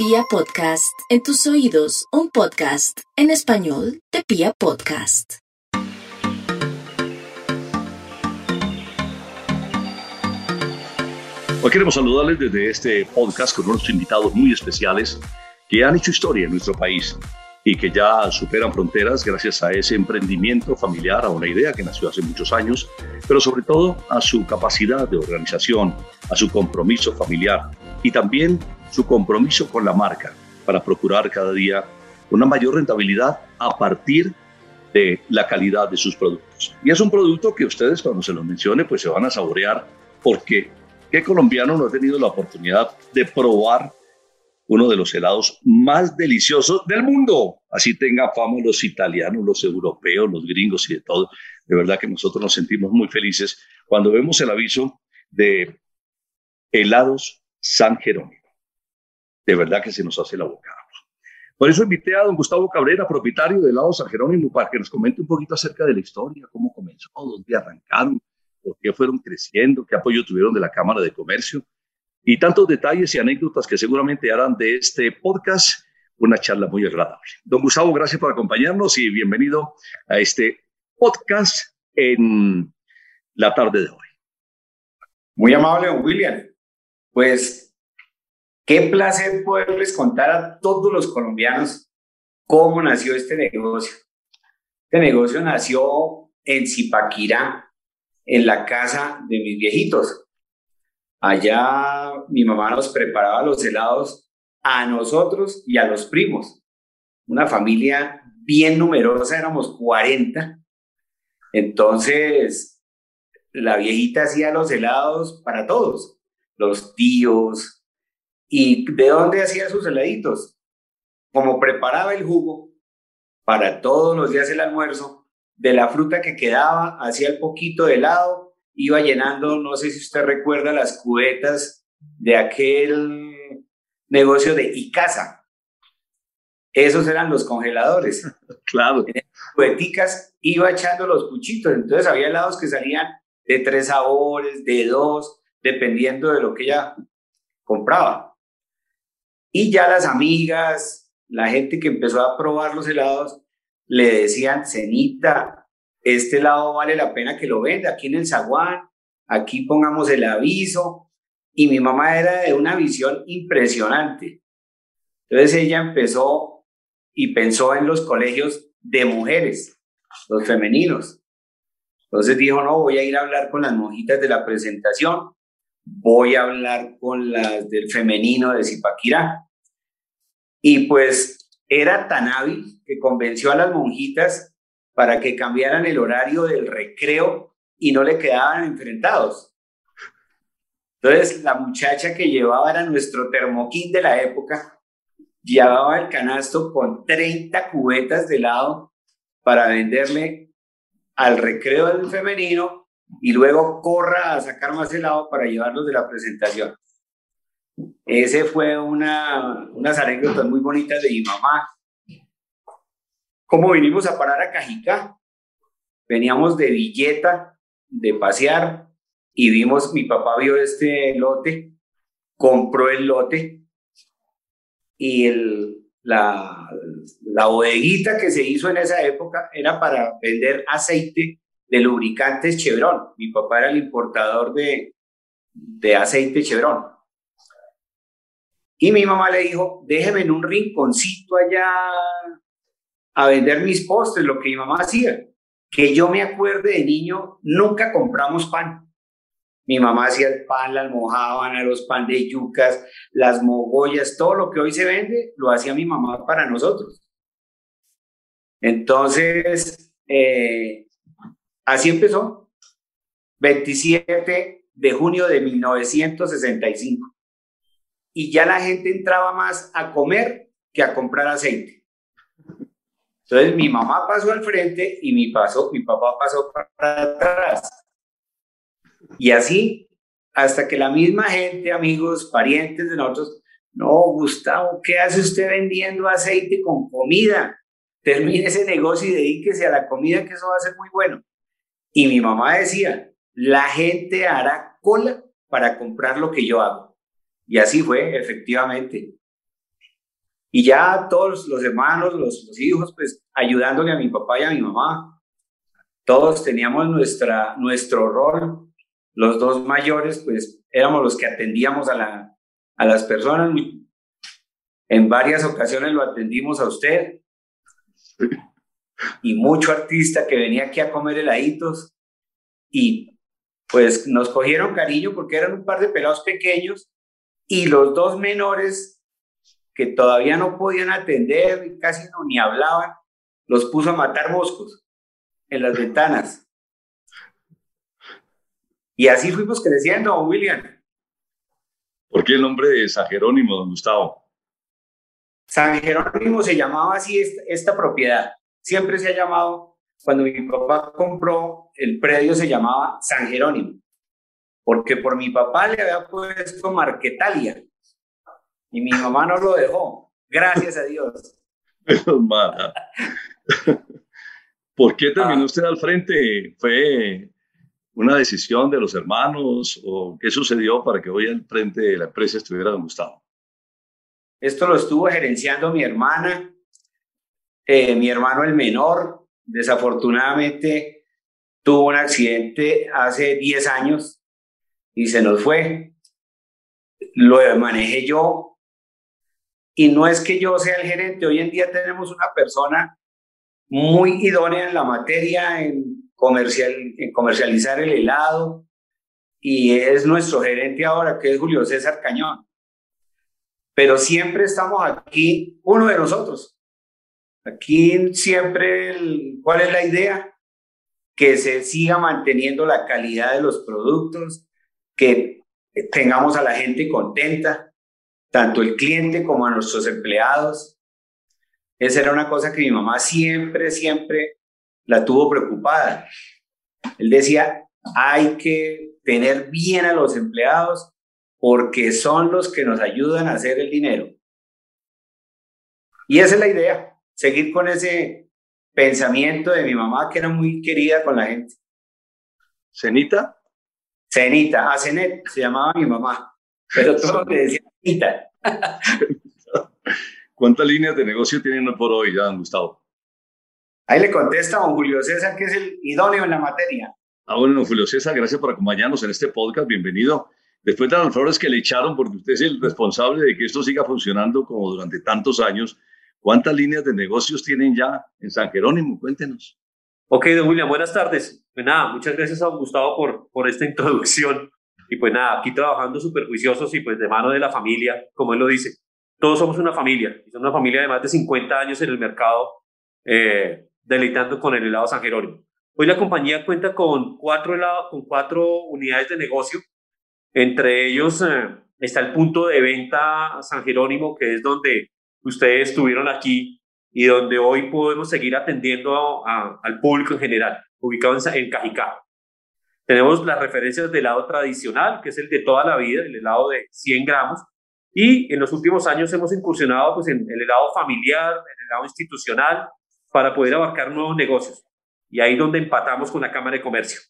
Pia Podcast, en tus oídos, un podcast en español de Pia Podcast. Hoy queremos saludarles desde este podcast con unos invitados muy especiales que han hecho historia en nuestro país y que ya superan fronteras gracias a ese emprendimiento familiar, a una idea que nació hace muchos años, pero sobre todo a su capacidad de organización, a su compromiso familiar y también su compromiso con la marca para procurar cada día una mayor rentabilidad a partir de la calidad de sus productos. Y es un producto que ustedes cuando se los mencione pues se van a saborear porque ¿qué colombiano no ha tenido la oportunidad de probar uno de los helados más deliciosos del mundo. Así tenga fama los italianos, los europeos, los gringos y de todo. De verdad que nosotros nos sentimos muy felices cuando vemos el aviso de helados San Jerónimo. De verdad que se nos hace la boca. Por eso invité a don Gustavo Cabrera, propietario de helados San Jerónimo, para que nos comente un poquito acerca de la historia, cómo comenzó, dónde arrancaron, por qué fueron creciendo, qué apoyo tuvieron de la Cámara de Comercio y tantos detalles y anécdotas que seguramente harán de este podcast una charla muy agradable. Don Gustavo, gracias por acompañarnos y bienvenido a este podcast en la tarde de hoy. Muy amable, don William. Pues qué placer poderles contar a todos los colombianos cómo nació este negocio. Este negocio nació en Zipaquirá, en la casa de mis viejitos. Allá mi mamá nos preparaba los helados a nosotros y a los primos. Una familia bien numerosa, éramos 40. Entonces, la viejita hacía los helados para todos, los tíos. ¿Y de dónde hacía sus heladitos? Como preparaba el jugo para todos los días el almuerzo, de la fruta que quedaba, hacía el poquito de helado iba llenando, no sé si usted recuerda las cubetas de aquel negocio de Icasa. Esos eran los congeladores. Claro. En cubeticas iba echando los puchitos. Entonces había helados que salían de tres sabores, de dos, dependiendo de lo que ella compraba. Y ya las amigas, la gente que empezó a probar los helados, le decían, cenita, este lado vale la pena que lo venda, aquí en el zaguán, aquí pongamos el aviso. Y mi mamá era de una visión impresionante. Entonces ella empezó y pensó en los colegios de mujeres, los femeninos. Entonces dijo, no, voy a ir a hablar con las monjitas de la presentación, voy a hablar con las del femenino de Zipaquirá. Y pues era tan hábil que convenció a las monjitas para que cambiaran el horario del recreo y no le quedaban enfrentados. Entonces, la muchacha que llevaba era nuestro termoquín de la época, llevaba el canasto con 30 cubetas de helado para venderle al recreo del femenino y luego corra a sacar más helado para llevarlos de la presentación. Ese fue una, unas anécdotas muy bonitas de mi mamá, ¿Cómo vinimos a parar a Cajicá? Veníamos de Villeta, de pasear, y vimos, mi papá vio este lote, compró el lote, y el, la, la bodeguita que se hizo en esa época era para vender aceite de lubricantes Chevron. Mi papá era el importador de, de aceite Chevron. Y mi mamá le dijo, déjeme en un rinconcito allá a vender mis postres, lo que mi mamá hacía. Que yo me acuerde de niño, nunca compramos pan. Mi mamá hacía el pan, la almojábana, los pan de yucas, las mogollas, todo lo que hoy se vende, lo hacía mi mamá para nosotros. Entonces, eh, así empezó. 27 de junio de 1965. Y ya la gente entraba más a comer que a comprar aceite. Entonces mi mamá pasó al frente y mi, mi papá pasó para atrás. Y así, hasta que la misma gente, amigos, parientes de nosotros, no, Gustavo, ¿qué hace usted vendiendo aceite con comida? Termine ese negocio y dedíquese a la comida, que eso va a ser muy bueno. Y mi mamá decía, la gente hará cola para comprar lo que yo hago. Y así fue, efectivamente. Y ya todos los hermanos, los, hijos, pues ayudándole a mi papá y a mi mamá. Todos teníamos nuestra, nuestro rol. Los dos mayores, pues éramos los que atendíamos a, la, a las personas. En varias ocasiones lo atendimos a usted. Y mucho artista que venía aquí a comer heladitos. Y pues nos cogieron cariño porque eran un par de pelados pequeños y los dos menores que todavía no podían atender, casi no ni hablaban, los puso a matar moscos en las ventanas. Y así fuimos creciendo, William. ¿Por qué el nombre de San Jerónimo, don Gustavo? San Jerónimo se llamaba así esta, esta propiedad. Siempre se ha llamado, cuando mi papá compró el predio se llamaba San Jerónimo porque por mi papá le había puesto Marquetalia y mi mamá no lo dejó, gracias a Dios. ¿Por qué terminó ah. usted al frente? ¿Fue una decisión de los hermanos o qué sucedió para que hoy al frente de la empresa estuviera don Gustavo? Esto lo estuvo gerenciando mi hermana, eh, mi hermano el menor, desafortunadamente tuvo un accidente hace 10 años y se nos fue. Lo manejé yo. Y no es que yo sea el gerente, hoy en día tenemos una persona muy idónea en la materia, en, comercial, en comercializar el helado, y es nuestro gerente ahora, que es Julio César Cañón. Pero siempre estamos aquí, uno de nosotros. Aquí siempre, ¿cuál es la idea? Que se siga manteniendo la calidad de los productos, que tengamos a la gente contenta, tanto el cliente como a nuestros empleados. Esa era una cosa que mi mamá siempre, siempre la tuvo preocupada. Él decía, hay que tener bien a los empleados porque son los que nos ayudan a hacer el dinero. Y esa es la idea, seguir con ese pensamiento de mi mamá que era muy querida con la gente. Cenita, Cenita, a Cenet se llamaba mi mamá, pero todos le decían Cenita. ¿Cuántas líneas de negocio tienen por hoy ya, Gustavo? Ahí le contesta a don Julio César, que es el idóneo en la materia. Ah, bueno, don Julio César, gracias por acompañarnos en este podcast. Bienvenido. Después de las flores que le echaron, porque usted es el responsable de que esto siga funcionando como durante tantos años, ¿cuántas líneas de negocios tienen ya en San Jerónimo? Cuéntenos. Ok, don William, buenas tardes. Pues nada, muchas gracias a Gustavo por, por esta introducción. Y pues nada, aquí trabajando súper juiciosos y pues de mano de la familia, como él lo dice. Todos somos una familia, y somos una familia de más de 50 años en el mercado, eh, deleitando con el helado San Jerónimo. Hoy la compañía cuenta con cuatro, helado, con cuatro unidades de negocio. Entre ellos eh, está el punto de venta San Jerónimo, que es donde ustedes estuvieron aquí y donde hoy podemos seguir atendiendo al público en general, ubicado en, en Cajicá. Tenemos las referencias del helado tradicional, que es el de toda la vida, el helado de 100 gramos, y en los últimos años hemos incursionado pues, en el helado familiar, en el helado institucional, para poder abarcar nuevos negocios. Y ahí donde empatamos con la Cámara de Comercio.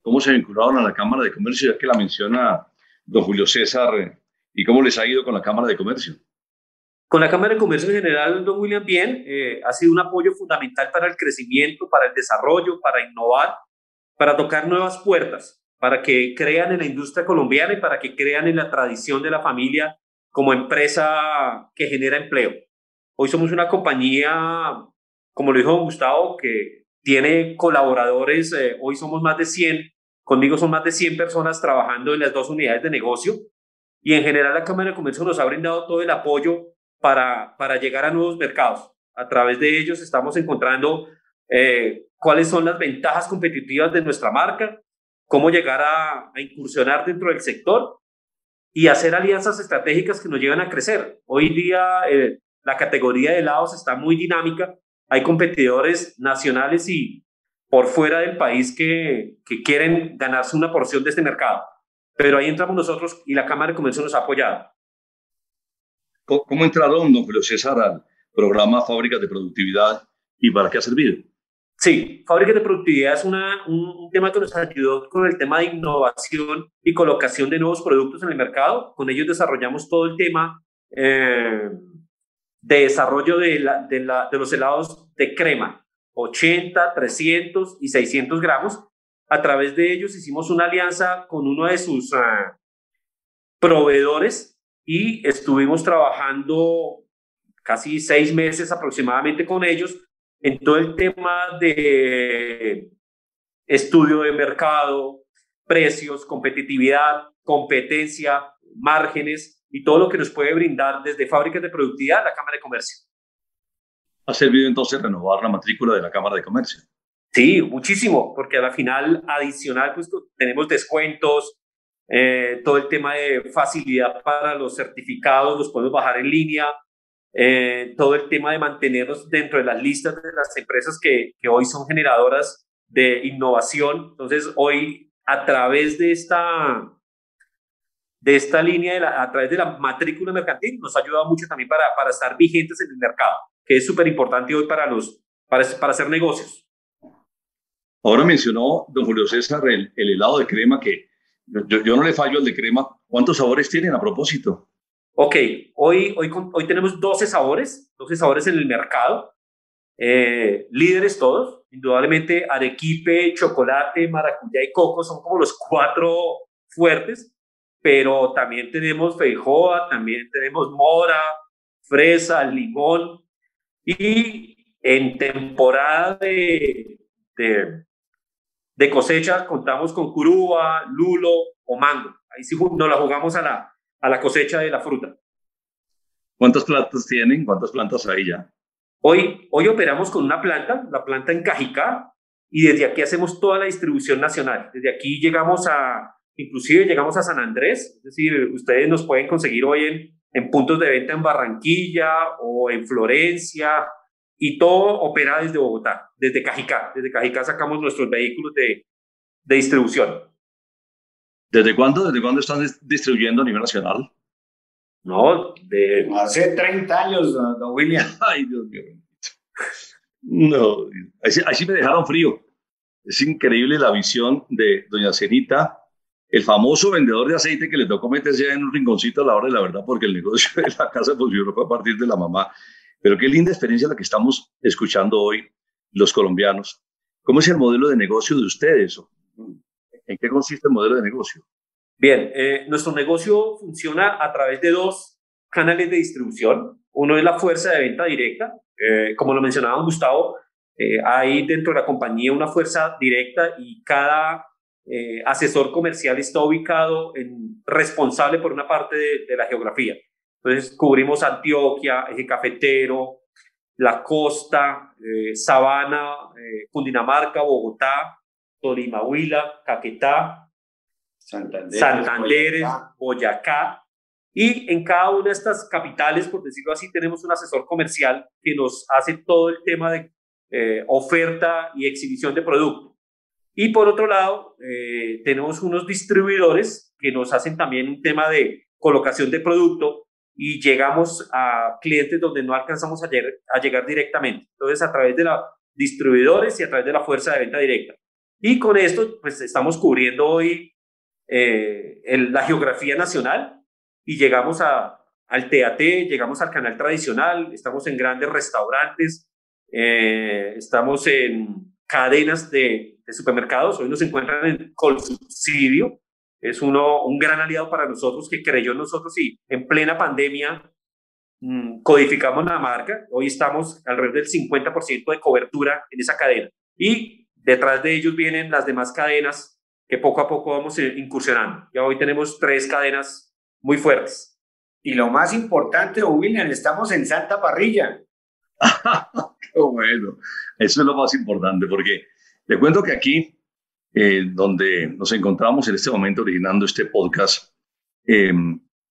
¿Cómo se vincularon a la Cámara de Comercio, ya que la menciona don Julio César, y cómo les ha ido con la Cámara de Comercio? Con la Cámara de Comercio en general, don William, bien, eh, ha sido un apoyo fundamental para el crecimiento, para el desarrollo, para innovar, para tocar nuevas puertas, para que crean en la industria colombiana y para que crean en la tradición de la familia como empresa que genera empleo. Hoy somos una compañía, como lo dijo Gustavo, que tiene colaboradores, eh, hoy somos más de 100, conmigo son más de 100 personas trabajando en las dos unidades de negocio y en general la Cámara de Comercio nos ha brindado todo el apoyo para, llegar a nuevos mercados. A través de ellos estamos encontrando eh, cuáles son las ventajas competitivas de nuestra marca, cómo llegar a, incursionar dentro del sector y hacer alianzas estratégicas que nos lleven a crecer. Hoy día eh, la categoría de helados está muy dinámica, hay competidores nacionales y por fuera del país que, que quieren ganarse una porción de este mercado. Pero ahí entramos nosotros y la Cámara de Comercio nos ha apoyado. ¿Cómo entraron, don Julio César, al programa Fábricas de Productividad y para qué ha servido? Sí, Fábricas de Productividad es una, un, tema que nos ayudó con el tema de innovación y colocación de nuevos productos en el mercado. Con ellos desarrollamos todo el tema eh, de desarrollo de, la, de, la, de los helados de crema, 80, 300 y 600 gramos. A través de ellos hicimos una alianza con uno de sus uh, proveedores y estuvimos trabajando casi seis meses aproximadamente con ellos en todo el tema de estudio de mercado, precios, competitividad, competencia, márgenes y todo lo que nos puede brindar desde fábricas de productividad la Cámara de Comercio. ¿Ha servido entonces renovar la matrícula de la Cámara de Comercio? Sí, muchísimo, porque a la final adicional pues tenemos descuentos, eh, todo el tema de facilidad para los certificados los podemos bajar en línea, eh, todo el tema de mantenernos dentro de las listas de las empresas que, que hoy son generadoras de innovación. Entonces, hoy a través de esta, de esta línea, de a través de la matrícula mercantil, nos ha ayudado mucho también para, para estar vigentes en el mercado, que es súper importante hoy para, los, para, para hacer negocios. Ahora mencionó don Julio César el helado de crema que yo, yo, no le fallo al de crema. ¿Cuántos sabores tienen a propósito? Ok, hoy, hoy, hoy tenemos 12 sabores, 12 sabores en el mercado, eh, líderes todos, indudablemente arequipe, chocolate, maracuyá y coco son como los cuatro fuertes, pero también tenemos feijoa, también tenemos mora, fresa, limón y en temporada de, de, de cosecha contamos con curuba, lulo o mango. Ahí sí nos la jugamos a la, a la cosecha de la fruta. ¿Cuántas plantas tienen? ¿Cuántas plantas hay ya? Hoy, hoy operamos con una planta, la planta en Cajicá, y desde aquí hacemos toda la distribución nacional. Desde aquí llegamos a, inclusive llegamos a San Andrés, es decir, ustedes nos pueden conseguir hoy en, en puntos de venta en Barranquilla o en Florencia, y todo opera desde Bogotá, desde Cajicá. Desde Cajicá sacamos nuestros vehículos de, de distribución. ¿Desde cuándo, ¿Desde cuándo están distribuyendo a nivel nacional? No, de... Hace 30 años, don William. Ay, Dios mío. No, así, así me dejaron frío. Es increíble la visión de doña Cenita, el famoso vendedor de aceite que le tocó meterse en un rinconcito a la hora de la verdad, porque el negocio de la casa funcionó fue a partir de la mamá. Pero qué linda experiencia la que estamos escuchando hoy los colombianos. ¿Cómo es el modelo de negocio de ustedes? ¿En qué consiste el modelo de negocio? Bien, eh, nuestro negocio funciona a través de dos canales de distribución. Uno es la fuerza de venta directa. Eh, como lo mencionaba Gustavo, eh, hay dentro de la compañía una fuerza directa y cada asesor comercial está ubicado en, responsable por una parte de la geografía. Entonces cubrimos Antioquia, Eje Cafetero, la costa, eh, Sabana, eh, Cundinamarca, Bogotá, Tolima, Huila, Caquetá, Santander, Santander, Boyacá. Boyacá. Y en cada una de estas capitales, por decirlo así, tenemos un asesor comercial que nos hace todo el tema de eh, oferta y exhibición de producto. Y por otro lado, eh, tenemos unos distribuidores que nos hacen también un tema de colocación de producto y llegamos a clientes donde no alcanzamos a llegar, a llegar directamente. Entonces, a través de los distribuidores y a través de la fuerza de venta directa. Y con esto, pues estamos cubriendo hoy eh, el, la geografía nacional y llegamos a, al TAT, llegamos al canal tradicional, estamos en grandes restaurantes, eh, estamos en cadenas de, de, supermercados, hoy nos encuentran en subsidio, es uno, un gran aliado para nosotros que creyó en nosotros y en plena pandemia mmm, codificamos la marca, hoy estamos alrededor del 50% de cobertura en esa cadena y detrás de ellos vienen las demás cadenas que poco a poco vamos incursionando. Ya hoy tenemos tres cadenas muy fuertes. Y lo más importante, William, estamos en Santa Parrilla. Qué bueno. Eso es lo más importante, porque le cuento que aquí, eh, donde nos encontramos en este momento originando este podcast, eh,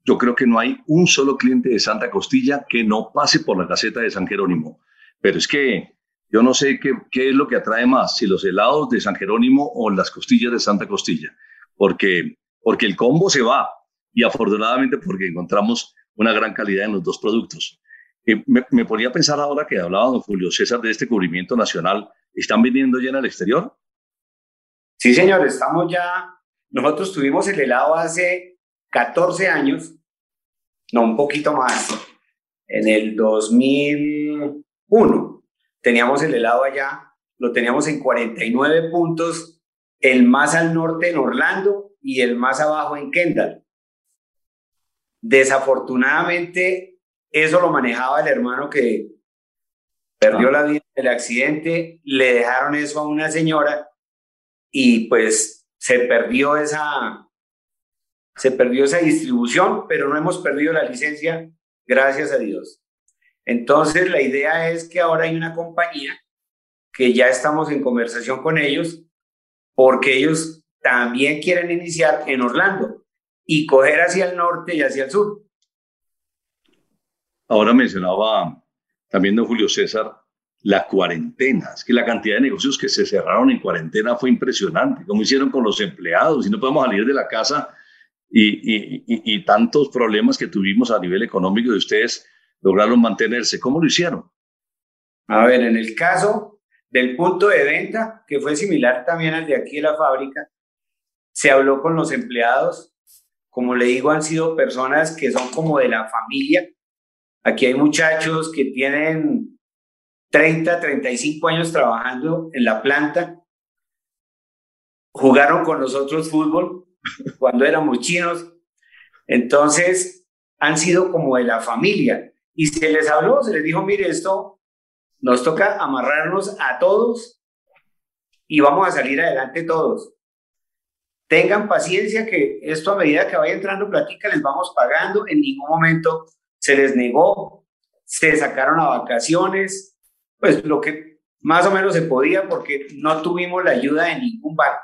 yo creo que no hay un solo cliente de Santa Costilla que no pase por la caseta de San Jerónimo. Pero es que yo no sé qué, qué, es lo que atrae más, si los helados de San Jerónimo o las costillas de Santa Costilla, porque, porque el combo se va y afortunadamente porque encontramos una gran calidad en los dos productos. Eh, me, me, ponía a pensar ahora que hablaba don Julio César de este cubrimiento nacional, ¿están vendiendo ya en el exterior? Sí, señor, estamos ya, nosotros tuvimos el helado hace 14 años no, un poquito más. En el 2001 teníamos el helado allá, lo teníamos en 49 puntos, el más al norte en Orlando y el más abajo en Kendall. Desafortunadamente, eso lo manejaba el hermano que perdió ah. la vida en el accidente, le dejaron eso a una señora y pues se perdió esa, se perdió esa distribución, pero no hemos perdido la licencia, gracias a Dios. Entonces, la idea es que ahora hay una compañía que ya estamos en conversación con ellos, porque ellos también quieren iniciar en Orlando y coger hacia el norte y hacia el sur. Ahora mencionaba también don Julio César la cuarentena. Es que la cantidad de negocios que se cerraron en cuarentena fue impresionante. Como hicieron con los empleados y no podemos salir de la casa y, y, tantos problemas que tuvimos a nivel económico de ustedes lograron mantenerse. ¿Cómo lo hicieron? A ver, en el caso del punto de venta, que fue similar también al de aquí de la fábrica, se habló con los empleados. Como le digo, han sido personas que son como de la familia. Aquí hay muchachos que tienen 30, 35 años trabajando en la planta. Jugaron con nosotros fútbol cuando éramos chinos. Entonces, han sido como de la familia. Y se les habló, se les dijo, mire, esto nos toca amarrarnos a todos y vamos a salir adelante todos. Tengan paciencia que esto a medida que vaya entrando plática les vamos pagando. En ningún momento se les negó, se sacaron a vacaciones, pues lo que más o menos se podía porque no tuvimos la ayuda de ningún banco.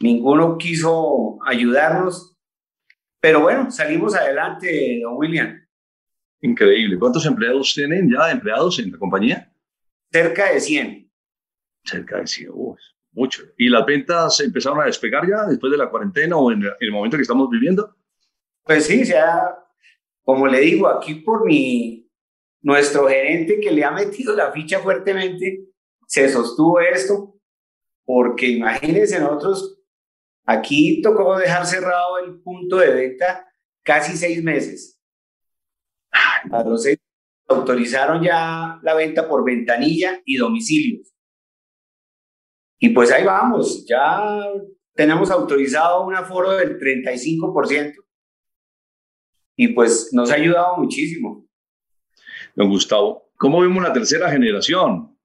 Ninguno quiso ayudarnos, pero bueno, salimos adelante, don William. Increíble. ¿Cuántos empleados tienen ya empleados en la compañía? Cerca de 100. Cerca de 100, mucho. ¿Y las ventas empezaron a despegar ya después de la cuarentena o en el momento que estamos viviendo? Pues sí, sea, como le digo, aquí por mi, nuestro gerente que le ha metido la ficha fuertemente, se sostuvo esto, porque imagínense nosotros, aquí tocó dejar cerrado el punto de venta casi seis meses a seis autorizaron ya la venta por ventanilla y domicilios. Y pues ahí vamos, ya tenemos autorizado un aforo del 35%. Y pues nos ha ayudado muchísimo. Don Gustavo, ¿cómo vemos la tercera generación?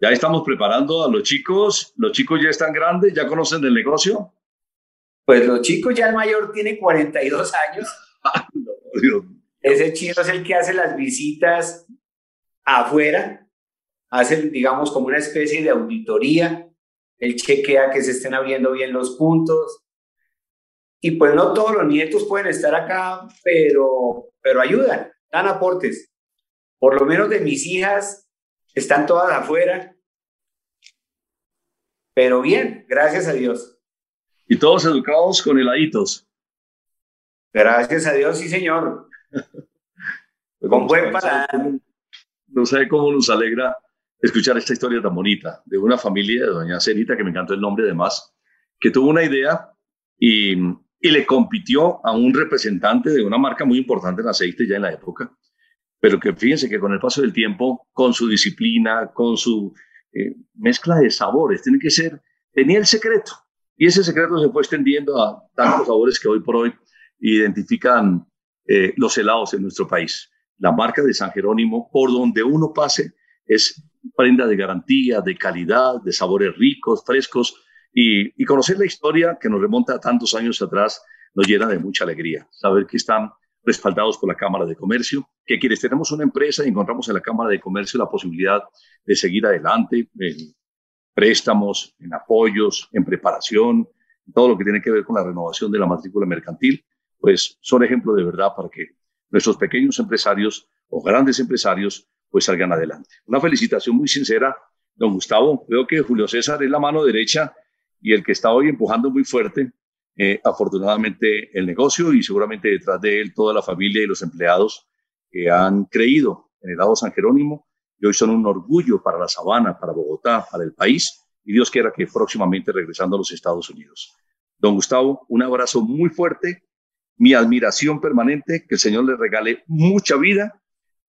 Ya estamos preparando a los chicos, los chicos ya están grandes, ya conocen del negocio. Pues los chicos ya el mayor tiene 42 años. Dios ese chino es el que hace las visitas afuera, hace, digamos, como una especie de auditoría, él chequea que se estén abriendo bien los puntos. Y pues no todos los nietos pueden estar acá, pero, pero ayudan, dan aportes. Por lo menos de mis hijas están todas afuera. Pero bien, gracias a Dios. Y todos educados con heladitos. Gracias a Dios, sí, señor. Con buen No sé cómo nos alegra escuchar esta historia tan bonita de una familia de doña Cerita, que me encantó el nombre además, que tuvo una idea y, y le compitió a un representante de una marca muy importante en aceite ya en la época, pero que fíjense que con el paso del tiempo, con su disciplina, con su eh, mezcla de sabores, tiene que ser, tenía el secreto. Y ese secreto se fue extendiendo a tantos sabores que hoy por hoy identifican eh, los helados en nuestro país. La marca de San Jerónimo, por donde uno pase, es prenda de garantía, de calidad, de sabores ricos, frescos, y, conocer la historia que nos remonta a tantos años atrás nos llena de mucha alegría. Saber que están respaldados por la Cámara de Comercio, que quienes tenemos una empresa y encontramos en la Cámara de Comercio la posibilidad de seguir adelante en préstamos, en apoyos, en preparación, todo lo que tiene que ver con la renovación de la matrícula mercantil, pues son ejemplos de verdad para que nuestros pequeños empresarios o grandes empresarios pues salgan adelante. Una felicitación muy sincera, don Gustavo. Veo que Julio César es la mano derecha y el que está hoy empujando muy fuerte, eh, afortunadamente, el negocio y seguramente detrás de él toda la familia y los empleados que han creído en el lado San Jerónimo y hoy son un orgullo para la sabana, para Bogotá, para el país y Dios quiera que próximamente regresando a los Estados Unidos. Don Gustavo, un abrazo muy fuerte mi admiración permanente, que el Señor le regale mucha vida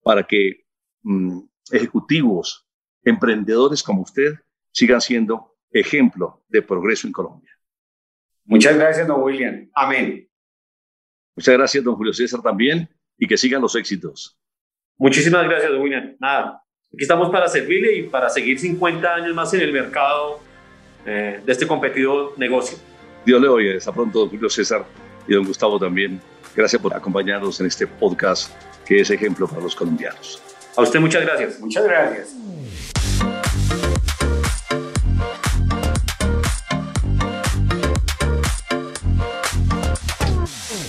para que mm, ejecutivos, emprendedores como usted sigan siendo ejemplo de progreso en Colombia. Muchas gracias, don William. Amén. Muchas gracias, don Julio César, también, y que sigan los éxitos. Muchísimas gracias, don William. Nada, aquí estamos para servirle y para seguir 50 años más en el mercado eh, de este competido negocio. Dios le oiga. Hasta pronto, don Julio César y don Gustavo también. Gracias por acompañarnos en este podcast que es ejemplo para los colombianos. A usted muchas gracias. Muchas gracias.